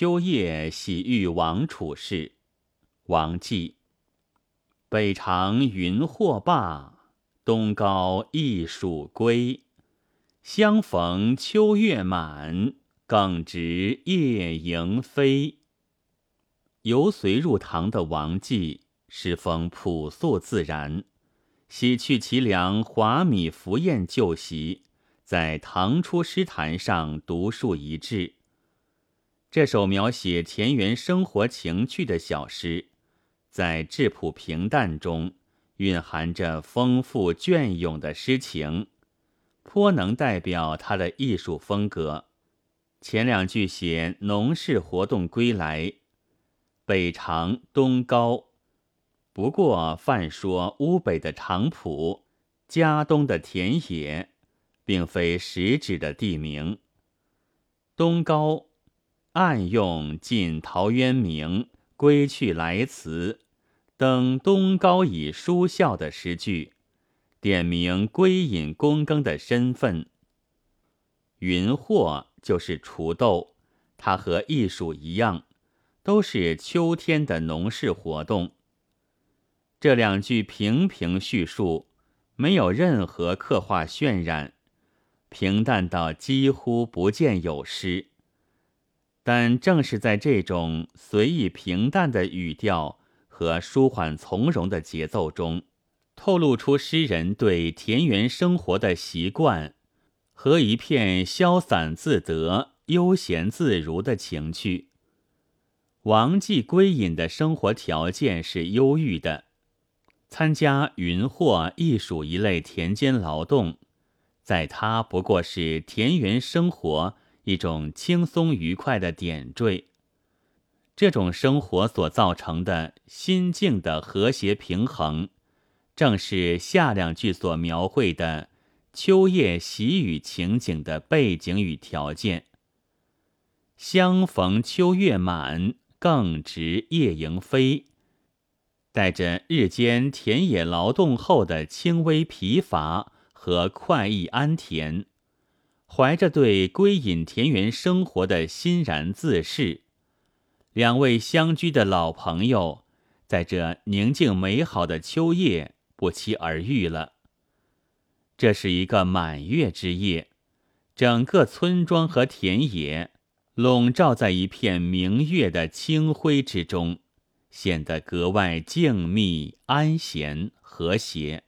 秋夜喜遇王处士，王绩。北长云或罢，东高一暑归。相逢秋月满，更值夜莺飞。由随入唐的王绩，诗风朴素自然，洗去其良华米浮宴旧习，在唐初诗坛上独树一帜。这首描写田园生活情趣的小诗，在质朴平淡中蕴含着丰富隽永的诗情，颇能代表他的艺术风格。前两句写农事活动归来，北长东高，不过泛说乌北的长浦、家东的田野，并非实指的地名。东高。暗用“晋陶渊明归去来辞”等东高以书孝的诗句，点明归隐躬耕的身份。云藿就是锄豆，它和艺术一样，都是秋天的农事活动。这两句平平叙述，没有任何刻画渲染，平淡到几乎不见有诗。但正是在这种随意平淡的语调和舒缓从容的节奏中，透露出诗人对田园生活的习惯和一片潇洒自得、悠闲自如的情趣。王继归隐的生活条件是忧郁的，参加云货亦属一类田间劳动，在他不过是田园生活。一种轻松愉快的点缀，这种生活所造成的心境的和谐平衡，正是下两句所描绘的秋夜喜雨情景的背景与条件。相逢秋月满，更值夜莺飞，带着日间田野劳动后的轻微疲乏和快意安恬。怀着对归隐田园生活的欣然自适，两位相居的老朋友，在这宁静美好的秋夜不期而遇了。这是一个满月之夜，整个村庄和田野笼罩在一片明月的清辉之中，显得格外静谧、安闲、和谐。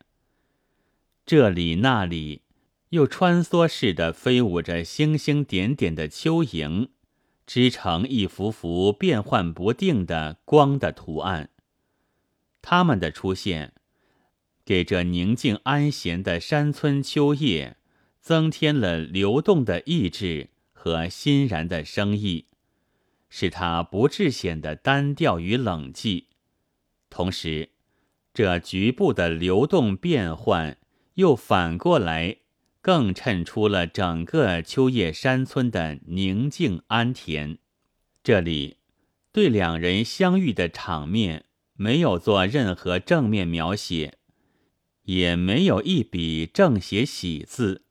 这里那里。又穿梭似的飞舞着星星点点的蚯蚓，织成一幅幅变幻不定的光的图案。它们的出现，给这宁静安闲的山村秋夜增添了流动的意志和欣然的生意，使它不致显得单调与冷寂。同时，这局部的流动变幻又反过来。更衬出了整个秋叶山村的宁静安恬。这里对两人相遇的场面没有做任何正面描写，也没有一笔正写喜字，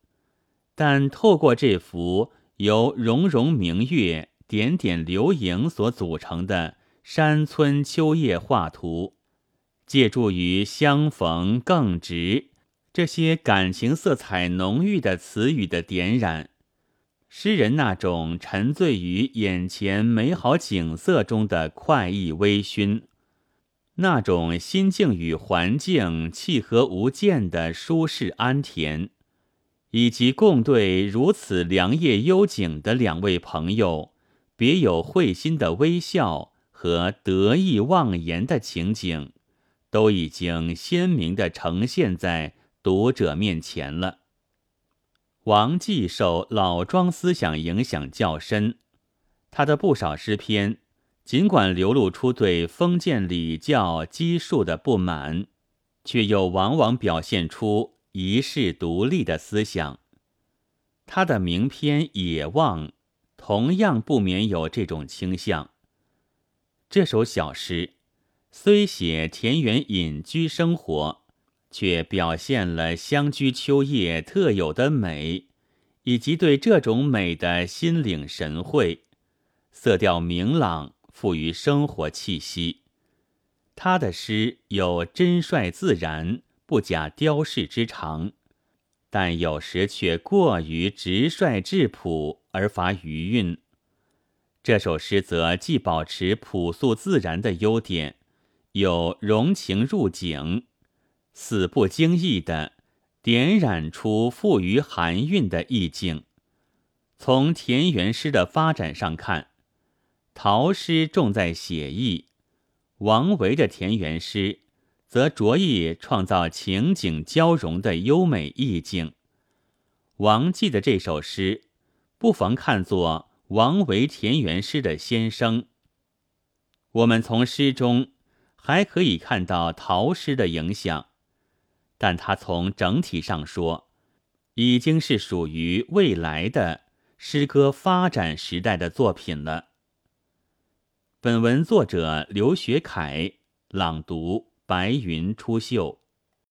但透过这幅由融融明月、点点流萤所组成的山村秋叶画图，借助于相逢更直。这些感情色彩浓郁的词语的点染，诗人那种沉醉于眼前美好景色中的快意微醺，那种心境与环境契合无间的舒适安恬，以及共对如此良夜幽景的两位朋友别有会心的微笑和得意忘言的情景，都已经鲜明地呈现在。读者面前了。王继受老庄思想影响较深，他的不少诗篇，尽管流露出对封建礼教基数的不满，却又往往表现出一世独立的思想。他的名篇《野望》同样不免有这种倾向。这首小诗虽写田园隐居生活。却表现了乡居秋夜特有的美，以及对这种美的心领神会，色调明朗，富于生活气息。他的诗有真率自然、不假雕饰之长，但有时却过于直率质朴而乏余韵。这首诗则既保持朴素自然的优点，又融情入景，似不经意的点染出富于含韵的意境。从田园诗的发展上看，陶诗重在写意，王维的田园诗则着意创造情景交融的优美意境。王继的这首诗，不妨看作王维田园诗的先声。我们从诗中还可以看到陶诗的影响，但它从整体上说，已经是属于未来的。诗歌发展时代的作品了。本文作者刘学凯朗读：白云出岫。